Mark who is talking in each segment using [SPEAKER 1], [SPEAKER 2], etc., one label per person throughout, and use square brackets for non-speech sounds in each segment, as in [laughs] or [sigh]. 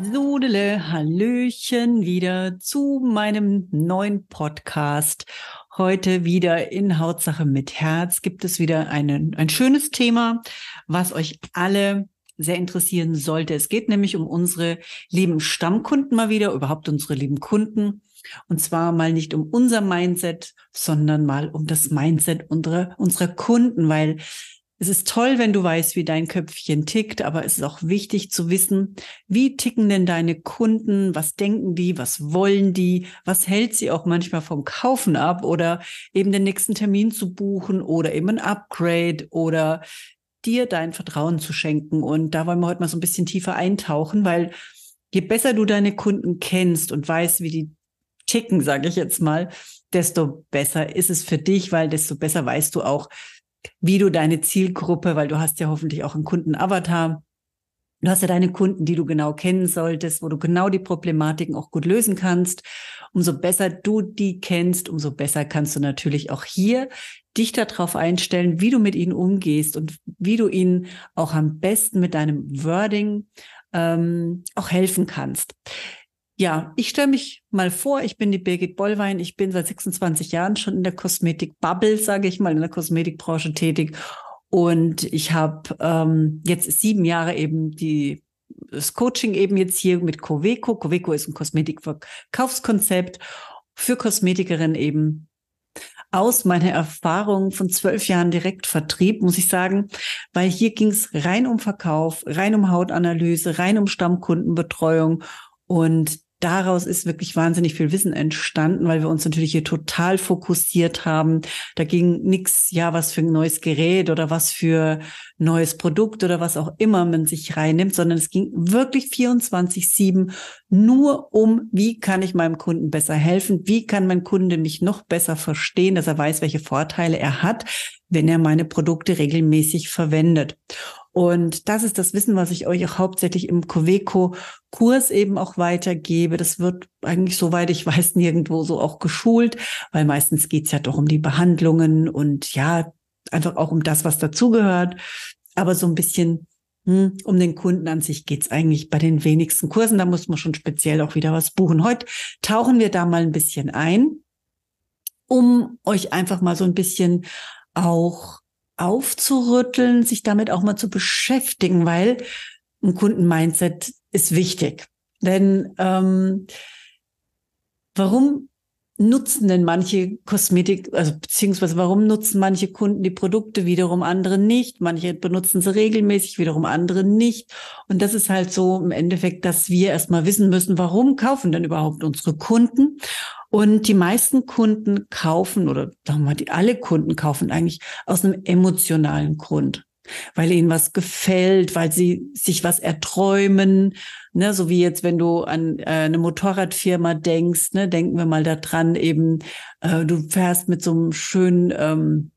[SPEAKER 1] Sudele, Hallöchen wieder zu meinem neuen Podcast. Heute wieder in Hautsache mit Herz gibt es wieder einen, ein schönes Thema, was euch alle sehr interessieren sollte. Es geht nämlich um unsere lieben Stammkunden mal wieder, überhaupt unsere lieben Kunden. Und zwar mal nicht um unser Mindset, sondern mal um das Mindset unserer, unserer Kunden, weil es ist toll, wenn du weißt, wie dein Köpfchen tickt, aber es ist auch wichtig zu wissen, wie ticken denn deine Kunden, was denken die, was wollen die, was hält sie auch manchmal vom Kaufen ab oder eben den nächsten Termin zu buchen oder eben ein Upgrade oder dir dein Vertrauen zu schenken. Und da wollen wir heute mal so ein bisschen tiefer eintauchen, weil je besser du deine Kunden kennst und weißt, wie die ticken, sage ich jetzt mal, desto besser ist es für dich, weil desto besser weißt du auch, wie du deine Zielgruppe, weil du hast ja hoffentlich auch einen Kundenavatar, Du hast ja deine Kunden, die du genau kennen solltest, wo du genau die Problematiken auch gut lösen kannst. Umso besser du die kennst, umso besser kannst du natürlich auch hier dich darauf einstellen, wie du mit ihnen umgehst und wie du ihnen auch am besten mit deinem Wording ähm, auch helfen kannst. Ja, ich stelle mich mal vor, ich bin die Birgit Bollwein, ich bin seit 26 Jahren schon in der Kosmetik-Bubble, sage ich mal, in der Kosmetikbranche tätig. Und ich habe ähm, jetzt sieben Jahre eben die das Coaching eben jetzt hier mit Coveco. Coveco ist ein Kosmetikverkaufskonzept für Kosmetikerinnen eben. Aus meiner Erfahrung von zwölf Jahren Direktvertrieb, muss ich sagen, weil hier ging es rein um Verkauf, rein um Hautanalyse, rein um Stammkundenbetreuung. Und daraus ist wirklich wahnsinnig viel Wissen entstanden, weil wir uns natürlich hier total fokussiert haben. Da ging nichts, ja, was für ein neues Gerät oder was für neues Produkt oder was auch immer man sich reinnimmt, sondern es ging wirklich 24-7 nur um, wie kann ich meinem Kunden besser helfen? Wie kann mein Kunde mich noch besser verstehen, dass er weiß, welche Vorteile er hat, wenn er meine Produkte regelmäßig verwendet. Und das ist das Wissen, was ich euch auch hauptsächlich im Coveco-Kurs eben auch weitergebe. Das wird eigentlich, soweit ich weiß, [laughs] nirgendwo so auch geschult, weil meistens geht's ja doch um die Behandlungen und ja, einfach auch um das, was dazugehört. Aber so ein bisschen hm, um den Kunden an sich geht's eigentlich bei den wenigsten Kursen. Da muss man schon speziell auch wieder was buchen. Heute tauchen wir da mal ein bisschen ein, um euch einfach mal so ein bisschen auch aufzurütteln, sich damit auch mal zu beschäftigen, weil ein Kundenmindset ist wichtig. Denn ähm, warum nutzen denn manche Kosmetik, also beziehungsweise warum nutzen manche Kunden die Produkte, wiederum andere nicht? Manche benutzen sie regelmäßig, wiederum andere nicht. Und das ist halt so im Endeffekt, dass wir erstmal wissen müssen, warum kaufen denn überhaupt unsere Kunden? Und die meisten Kunden kaufen oder sagen wir mal, die alle Kunden kaufen eigentlich aus einem emotionalen Grund, weil ihnen was gefällt, weil sie sich was erträumen, ne, so wie jetzt, wenn du an äh, eine Motorradfirma denkst, ne, denken wir mal daran, eben, äh, du fährst mit so einem schönen, ähm,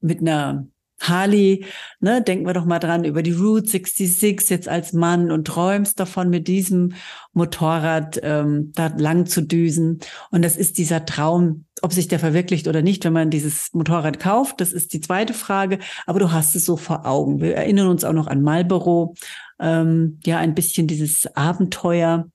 [SPEAKER 1] mit einer Harley, ne, denken wir doch mal dran über die Route 66 jetzt als Mann und träumst davon, mit diesem Motorrad ähm, da lang zu düsen. Und das ist dieser Traum, ob sich der verwirklicht oder nicht, wenn man dieses Motorrad kauft, das ist die zweite Frage. Aber du hast es so vor Augen. Wir erinnern uns auch noch an Marlboro, ähm, ja, ein bisschen dieses Abenteuer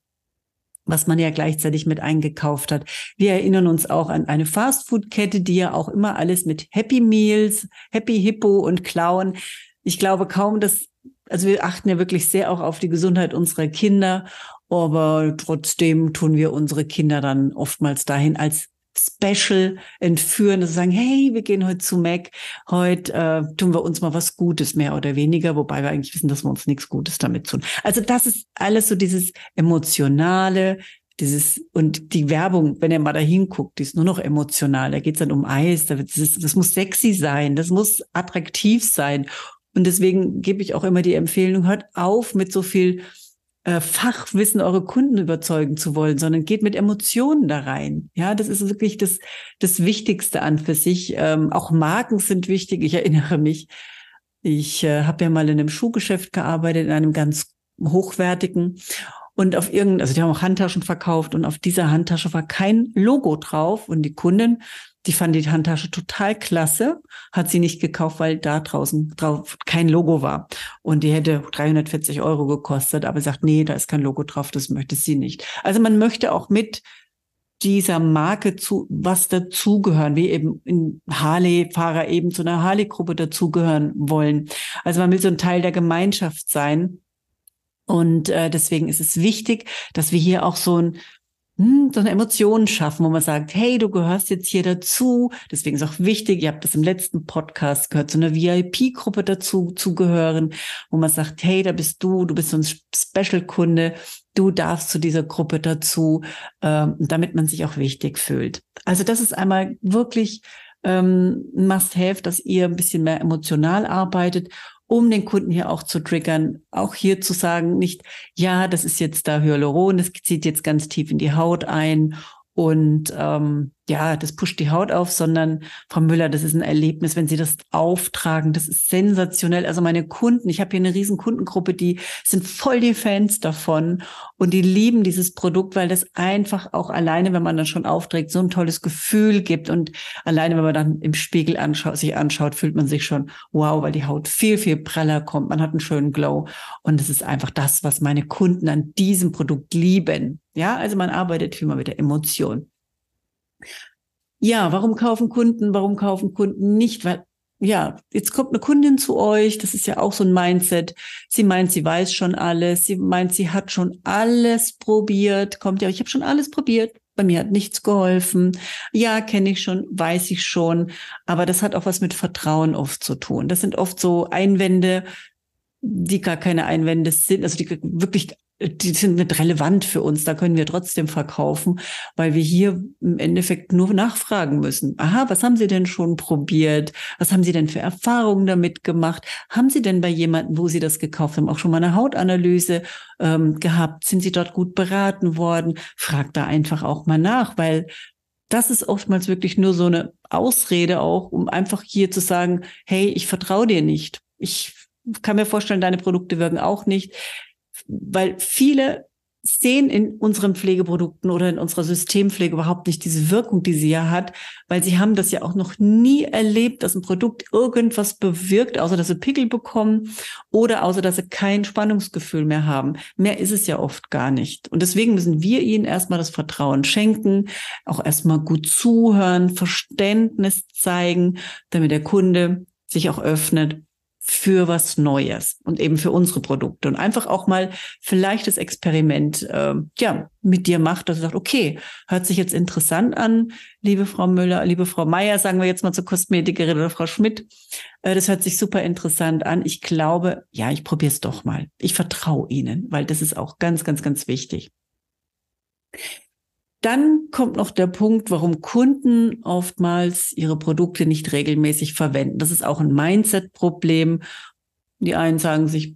[SPEAKER 1] was man ja gleichzeitig mit eingekauft hat. Wir erinnern uns auch an eine Fastfood-Kette, die ja auch immer alles mit Happy Meals, Happy Hippo und Clown. Ich glaube kaum, dass, also wir achten ja wirklich sehr auch auf die Gesundheit unserer Kinder, aber trotzdem tun wir unsere Kinder dann oftmals dahin als Special entführen, dass sie sagen, hey, wir gehen heute zu Mac, heute äh, tun wir uns mal was Gutes, mehr oder weniger, wobei wir eigentlich wissen, dass wir uns nichts Gutes damit tun. Also das ist alles so dieses emotionale, dieses und die Werbung, wenn ihr mal da hinguckt, die ist nur noch emotional. Da geht's dann um Eis, das, ist, das muss sexy sein, das muss attraktiv sein. Und deswegen gebe ich auch immer die Empfehlung, hört auf mit so viel äh, Fachwissen eure Kunden überzeugen zu wollen, sondern geht mit Emotionen da rein. Ja, das ist wirklich das, das Wichtigste an für sich. Ähm, auch Marken sind wichtig. Ich erinnere mich, ich äh, habe ja mal in einem Schuhgeschäft gearbeitet, in einem ganz hochwertigen. Und auf irgendein, also die haben auch Handtaschen verkauft und auf dieser Handtasche war kein Logo drauf. Und die Kundin die fand die Handtasche total klasse, hat sie nicht gekauft, weil da draußen drauf kein Logo war. Und die hätte 340 Euro gekostet, aber sagt, nee, da ist kein Logo drauf, das möchte sie nicht. Also man möchte auch mit dieser Marke zu was dazugehören, wie eben in Harley-Fahrer eben zu einer Harley-Gruppe dazugehören wollen. Also man will so ein Teil der Gemeinschaft sein. Und äh, deswegen ist es wichtig, dass wir hier auch so ein so eine Emotion schaffen, wo man sagt, hey, du gehörst jetzt hier dazu. Deswegen ist auch wichtig, ihr habt das im letzten Podcast gehört, zu einer VIP-Gruppe dazu zu gehören, wo man sagt, hey, da bist du, du bist so ein Special-Kunde, du darfst zu dieser Gruppe dazu, ähm, damit man sich auch wichtig fühlt. Also das ist einmal wirklich ähm, Must-Have, dass ihr ein bisschen mehr emotional arbeitet um den Kunden hier auch zu triggern, auch hier zu sagen, nicht, ja, das ist jetzt da Hyaluron, das zieht jetzt ganz tief in die Haut ein und ähm, ja, das pusht die Haut auf, sondern Frau Müller, das ist ein Erlebnis, wenn Sie das auftragen, das ist sensationell. Also meine Kunden, ich habe hier eine riesen Kundengruppe, die sind voll die Fans davon und die lieben dieses Produkt, weil das einfach auch alleine, wenn man dann schon aufträgt, so ein tolles Gefühl gibt und alleine, wenn man dann im Spiegel anschaut, sich anschaut, fühlt man sich schon wow, weil die Haut viel viel preller kommt, man hat einen schönen Glow und es ist einfach das, was meine Kunden an diesem Produkt lieben. Ja, also man arbeitet mal mit der Emotion. Ja, warum kaufen Kunden, warum kaufen Kunden nicht? Weil, ja, jetzt kommt eine Kundin zu euch, das ist ja auch so ein Mindset. Sie meint, sie weiß schon alles, sie meint, sie hat schon alles probiert, kommt ja, ich habe schon alles probiert, bei mir hat nichts geholfen. Ja, kenne ich schon, weiß ich schon, aber das hat auch was mit Vertrauen oft zu tun. Das sind oft so Einwände, die gar keine Einwände sind, also die wirklich die sind nicht relevant für uns, da können wir trotzdem verkaufen, weil wir hier im Endeffekt nur nachfragen müssen. Aha, was haben Sie denn schon probiert? Was haben Sie denn für Erfahrungen damit gemacht? Haben Sie denn bei jemandem, wo Sie das gekauft haben, auch schon mal eine Hautanalyse ähm, gehabt? Sind Sie dort gut beraten worden? Frag da einfach auch mal nach, weil das ist oftmals wirklich nur so eine Ausrede auch, um einfach hier zu sagen, hey, ich vertraue dir nicht. Ich kann mir vorstellen, deine Produkte wirken auch nicht weil viele sehen in unseren Pflegeprodukten oder in unserer Systempflege überhaupt nicht diese Wirkung, die sie ja hat, weil sie haben das ja auch noch nie erlebt, dass ein Produkt irgendwas bewirkt, außer dass sie Pickel bekommen oder außer dass sie kein Spannungsgefühl mehr haben. Mehr ist es ja oft gar nicht. Und deswegen müssen wir ihnen erstmal das Vertrauen schenken, auch erstmal gut zuhören, Verständnis zeigen, damit der Kunde sich auch öffnet für was Neues und eben für unsere Produkte und einfach auch mal vielleicht das Experiment äh, ja mit dir macht, dass du sagst, okay, hört sich jetzt interessant an, liebe Frau Müller, liebe Frau Meier, sagen wir jetzt mal zur Kosmetikerin oder Frau Schmidt, äh, das hört sich super interessant an. Ich glaube, ja, ich probiere es doch mal. Ich vertraue Ihnen, weil das ist auch ganz, ganz, ganz wichtig. Dann kommt noch der Punkt, warum Kunden oftmals ihre Produkte nicht regelmäßig verwenden. Das ist auch ein Mindset-Problem. Die einen sagen sich,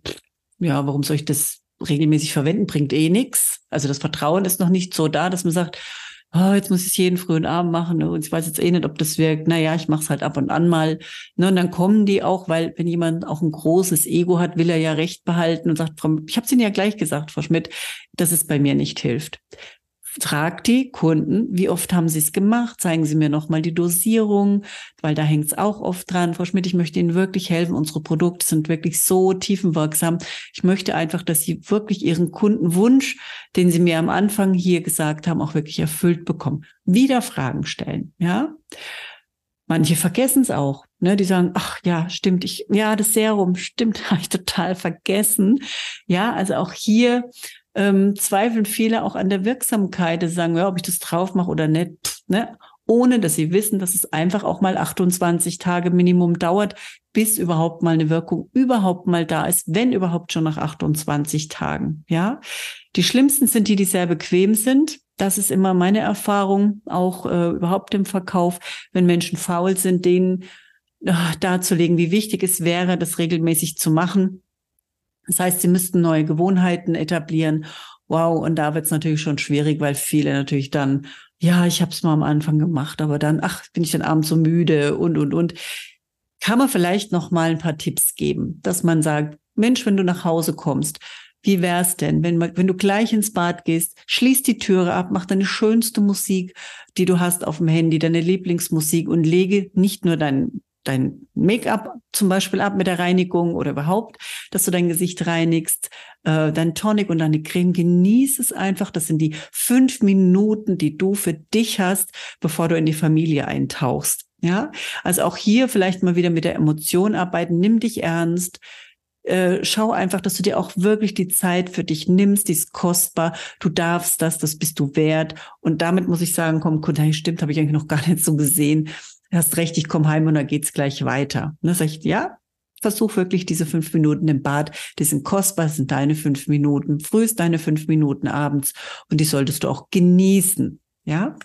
[SPEAKER 1] ja, warum soll ich das regelmäßig verwenden? Bringt eh nichts. Also das Vertrauen ist noch nicht so da, dass man sagt, oh, jetzt muss ich es jeden frühen Abend machen und ich weiß jetzt eh nicht, ob das wirkt. Naja, ich mache es halt ab und an mal. Ne, und dann kommen die auch, weil wenn jemand auch ein großes Ego hat, will er ja Recht behalten und sagt, ich habe es Ihnen ja gleich gesagt, Frau Schmidt, dass es bei mir nicht hilft fragt die Kunden, wie oft haben sie es gemacht? Zeigen Sie mir nochmal die Dosierung, weil da hängt es auch oft dran. Frau Schmidt, ich möchte Ihnen wirklich helfen. Unsere Produkte sind wirklich so tiefenwirksam. Ich möchte einfach, dass Sie wirklich Ihren Kundenwunsch, den Sie mir am Anfang hier gesagt haben, auch wirklich erfüllt bekommen. Wieder Fragen stellen, ja? Manche vergessen es auch. Ne, die sagen, ach ja, stimmt, ich, ja, das Serum, stimmt, [laughs] habe ich total vergessen. Ja, also auch hier ähm, zweifeln viele auch an der Wirksamkeit. Sagen, ja, ob ich das drauf mache oder nicht, ne? ohne dass sie wissen, dass es einfach auch mal 28 Tage Minimum dauert, bis überhaupt mal eine Wirkung überhaupt mal da ist, wenn überhaupt schon nach 28 Tagen. Ja, die schlimmsten sind die, die sehr bequem sind. Das ist immer meine Erfahrung, auch äh, überhaupt im Verkauf, wenn Menschen faul sind, denen äh, darzulegen, wie wichtig es wäre, das regelmäßig zu machen Das heißt, sie müssten neue Gewohnheiten etablieren. Wow, und da wird es natürlich schon schwierig, weil viele natürlich dann, ja, ich habe es mal am Anfang gemacht, aber dann, ach, bin ich dann abends so müde und und und. Kann man vielleicht noch mal ein paar Tipps geben, dass man sagt, Mensch, wenn du nach Hause kommst, wie wär's denn, wenn, wenn du gleich ins Bad gehst, schließ die Türe ab, mach deine schönste Musik, die du hast auf dem Handy, deine Lieblingsmusik und lege nicht nur dein dein Make-up zum Beispiel ab mit der Reinigung oder überhaupt, dass du dein Gesicht reinigst, äh, dein Tonic und deine Creme. Genieß es einfach. Das sind die fünf Minuten, die du für dich hast, bevor du in die Familie eintauchst. Ja, also auch hier vielleicht mal wieder mit der Emotion arbeiten. Nimm dich ernst. Äh, schau einfach, dass du dir auch wirklich die Zeit für dich nimmst, die ist kostbar, du darfst das, das bist du wert. Und damit muss ich sagen, komm, stimmt, habe ich eigentlich noch gar nicht so gesehen hast recht, ich komme heim und dann geht's gleich weiter. Und dann sage ich, ja, versuch wirklich diese fünf Minuten im Bad. Die sind kostbar, das sind deine fünf Minuten. Früh ist deine fünf Minuten abends und die solltest du auch genießen. Ja,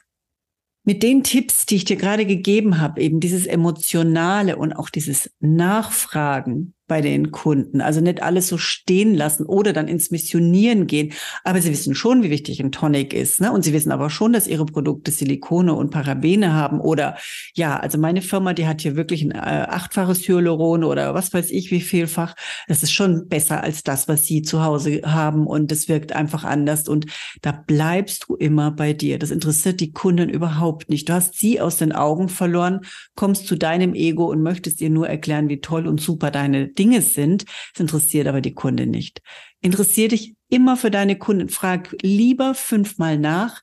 [SPEAKER 1] mit den Tipps, die ich dir gerade gegeben habe, eben dieses Emotionale und auch dieses Nachfragen, bei den Kunden. Also nicht alles so stehen lassen oder dann ins Missionieren gehen. Aber sie wissen schon, wie wichtig ein Tonic ist. Ne? Und sie wissen aber schon, dass ihre Produkte Silikone und Parabene haben. Oder ja, also meine Firma, die hat hier wirklich ein äh, achtfaches Hyaluron oder was weiß ich, wie vielfach. Das ist schon besser als das, was sie zu Hause haben. Und das wirkt einfach anders. Und da bleibst du immer bei dir. Das interessiert die Kunden überhaupt nicht. Du hast sie aus den Augen verloren, kommst zu deinem Ego und möchtest ihr nur erklären, wie toll und super deine Dinge sind. Es interessiert aber die Kunde nicht. Interessier dich immer für deine Kunden. Frag lieber fünfmal nach,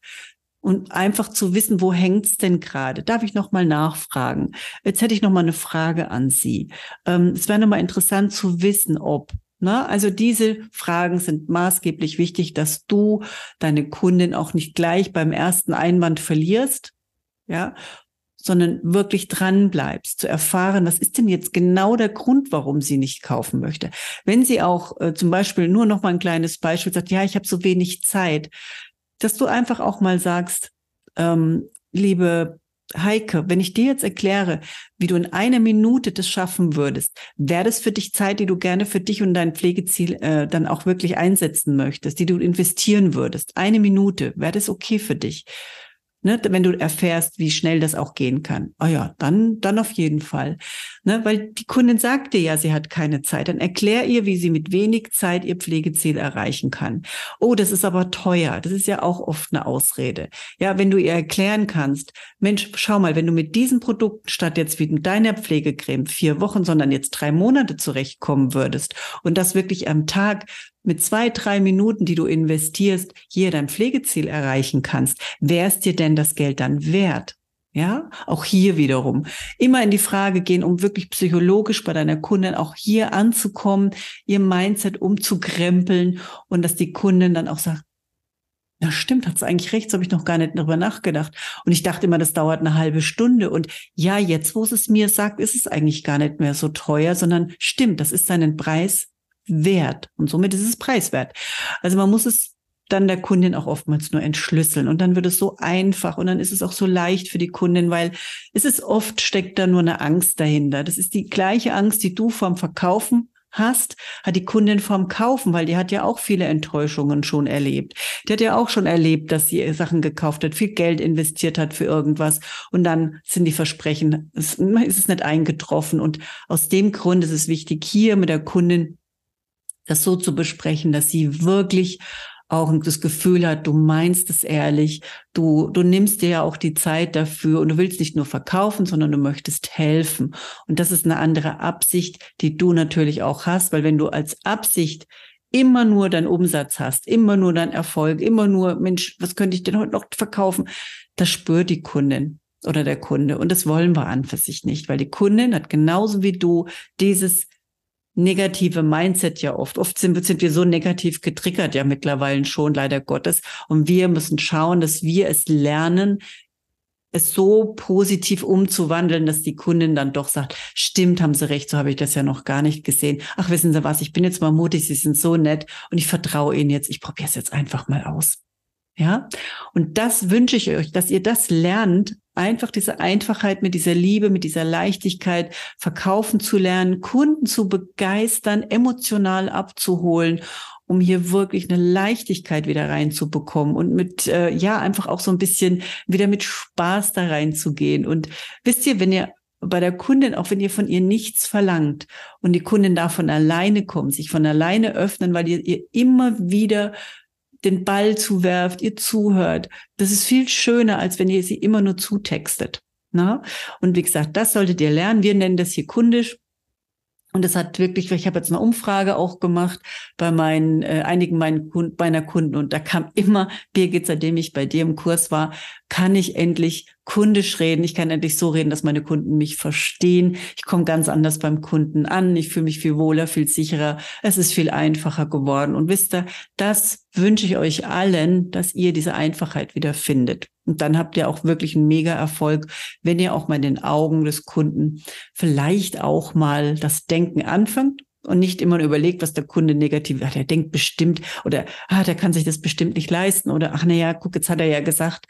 [SPEAKER 1] und einfach zu wissen, wo hängt's denn gerade? Darf ich noch mal nachfragen? Jetzt hätte ich noch mal eine Frage an Sie. Ähm, es wäre noch mal interessant zu wissen, ob na, ne, also diese Fragen sind maßgeblich wichtig, dass du deine Kundin auch nicht gleich beim ersten Einwand verlierst, ja, sondern wirklich dran bleibst, zu erfahren, was ist denn jetzt genau der Grund, warum sie nicht kaufen möchte. Wenn sie auch äh, zum Beispiel nur noch mal ein kleines Beispiel sagt, ja, ich habe so wenig Zeit, dass du einfach auch mal sagst, ähm, liebe Heike, wenn ich dir jetzt erkläre, wie du in einer Minute das schaffen würdest, wäre das für dich Zeit, die du gerne für dich und dein Pflegeziel äh, dann auch wirklich einsetzen möchtest, die du investieren würdest. Eine Minute, wäre das okay für dich? Ne, wenn du erfährst, wie schnell das auch gehen kann. Oh ja, dann, dann auf jeden Fall. Ne, weil die Kundin sagt dir ja, sie hat keine Zeit. Dann erklär ihr, wie sie mit wenig Zeit ihr Pflegeziel erreichen kann. Oh, das ist aber teuer. Das ist ja auch oft eine Ausrede. Ja, wenn du ihr erklären kannst, Mensch, schau mal, wenn du mit diesen Produkten statt jetzt wie mit deiner Pflegecreme vier Wochen, sondern jetzt drei Monate zurechtkommen würdest und das wirklich am Tag mit zwei, drei Minuten, die du investierst, hier dein Pflegeziel erreichen kannst, wäre es dir denn das Geld dann wert? Ja, auch hier wiederum immer in die Frage gehen, um wirklich psychologisch bei deiner Kundin auch hier anzukommen, ihr Mindset umzukrempeln und dass die Kundin dann auch sagt, na stimmt, hat es eigentlich recht, so habe ich noch gar nicht darüber nachgedacht. Und ich dachte immer, das dauert eine halbe Stunde. Und ja, jetzt, wo es mir sagt, ist es eigentlich gar nicht mehr so teuer, sondern stimmt, das ist seinen Preis wert und somit ist es preiswert. Also man muss es dann der Kundin auch oftmals nur entschlüsseln und dann wird es so einfach und dann ist es auch so leicht für die Kundin, weil es ist oft steckt da nur eine Angst dahinter. Das ist die gleiche Angst, die du vom Verkaufen hast, hat die Kundin vom Kaufen, weil die hat ja auch viele Enttäuschungen schon erlebt. Die hat ja auch schon erlebt, dass sie Sachen gekauft hat, viel Geld investiert hat für irgendwas und dann sind die Versprechen, ist es nicht eingetroffen und aus dem Grund ist es wichtig, hier mit der Kundin das so zu besprechen, dass sie wirklich auch das Gefühl hat, du meinst es ehrlich, du, du nimmst dir ja auch die Zeit dafür und du willst nicht nur verkaufen, sondern du möchtest helfen. Und das ist eine andere Absicht, die du natürlich auch hast, weil wenn du als Absicht immer nur deinen Umsatz hast, immer nur deinen Erfolg, immer nur, Mensch, was könnte ich denn heute noch verkaufen? Das spürt die Kundin oder der Kunde. Und das wollen wir an für sich nicht, weil die Kundin hat genauso wie du dieses negative Mindset ja oft. Oft sind, sind wir so negativ getriggert ja mittlerweile schon, leider Gottes. Und wir müssen schauen, dass wir es lernen, es so positiv umzuwandeln, dass die Kundin dann doch sagt, stimmt, haben Sie recht, so habe ich das ja noch gar nicht gesehen. Ach, wissen Sie was, ich bin jetzt mal mutig, Sie sind so nett und ich vertraue Ihnen jetzt, ich probiere es jetzt einfach mal aus. Ja, und das wünsche ich euch, dass ihr das lernt, einfach diese Einfachheit mit dieser Liebe, mit dieser Leichtigkeit verkaufen zu lernen, Kunden zu begeistern, emotional abzuholen, um hier wirklich eine Leichtigkeit wieder reinzubekommen und mit, äh, ja, einfach auch so ein bisschen wieder mit Spaß da reinzugehen. Und wisst ihr, wenn ihr bei der Kundin, auch wenn ihr von ihr nichts verlangt und die Kundin davon alleine kommt, sich von alleine öffnen, weil ihr ihr immer wieder den Ball zuwerft, ihr zuhört. Das ist viel schöner, als wenn ihr sie immer nur zutextet. Ne? Und wie gesagt, das solltet ihr lernen. Wir nennen das hier kundisch. Und das hat wirklich, ich habe jetzt eine Umfrage auch gemacht bei meinen, äh, einigen meinen Kunden, meiner Kunden und da kam immer, Birgit, seitdem ich bei dir im Kurs war, kann ich endlich kundisch reden. Ich kann endlich so reden, dass meine Kunden mich verstehen. Ich komme ganz anders beim Kunden an. Ich fühle mich viel wohler, viel sicherer. Es ist viel einfacher geworden. Und wisst ihr, das wünsche ich euch allen, dass ihr diese Einfachheit wieder findet. Und dann habt ihr auch wirklich einen mega Erfolg, wenn ihr auch mal in den Augen des Kunden vielleicht auch mal das Denken anfangt und nicht immer überlegt, was der Kunde negativ, ach, der denkt bestimmt oder ah, der kann sich das bestimmt nicht leisten oder ach na ja, guck, jetzt hat er ja gesagt,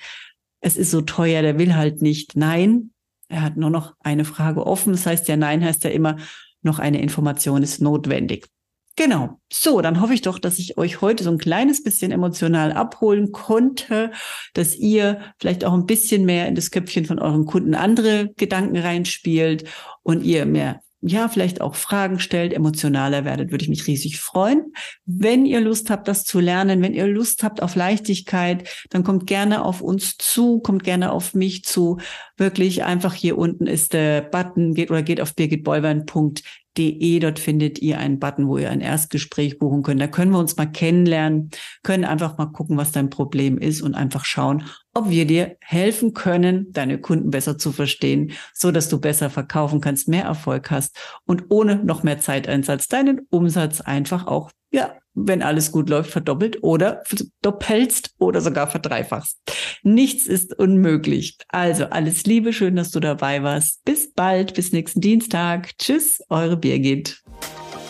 [SPEAKER 1] es ist so teuer, der will halt nicht. Nein, er hat nur noch eine Frage offen. Das heißt ja, nein heißt ja immer, noch eine Information ist notwendig. Genau. So, dann hoffe ich doch, dass ich euch heute so ein kleines bisschen emotional abholen konnte, dass ihr vielleicht auch ein bisschen mehr in das Köpfchen von euren Kunden andere Gedanken reinspielt und ihr mehr ja, vielleicht auch Fragen stellt, emotionaler werdet, würde ich mich riesig freuen. Wenn ihr Lust habt, das zu lernen, wenn ihr Lust habt auf Leichtigkeit, dann kommt gerne auf uns zu, kommt gerne auf mich zu. Wirklich einfach hier unten ist der Button, geht oder geht auf birgitbolwern.de De. Dort findet ihr einen Button, wo ihr ein Erstgespräch buchen könnt. Da können wir uns mal kennenlernen, können einfach mal gucken, was dein Problem ist und einfach schauen, ob wir dir helfen können, deine Kunden besser zu verstehen, so dass du besser verkaufen kannst, mehr Erfolg hast und ohne noch mehr Zeiteinsatz deinen Umsatz einfach auch, ja, wenn alles gut läuft, verdoppelt oder doppelst oder sogar verdreifachst. Nichts ist unmöglich. Also alles Liebe, schön, dass du dabei warst. Bis bald, bis nächsten Dienstag. Tschüss, eure Birgit.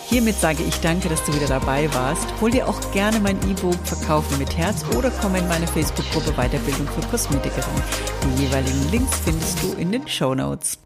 [SPEAKER 1] Hiermit sage ich danke, dass du wieder dabei warst. Hol dir auch gerne mein E-Book Verkaufen mit Herz oder komm in meine Facebook-Gruppe Weiterbildung für Kosmetikerin. Die jeweiligen Links findest du in den Show Notes.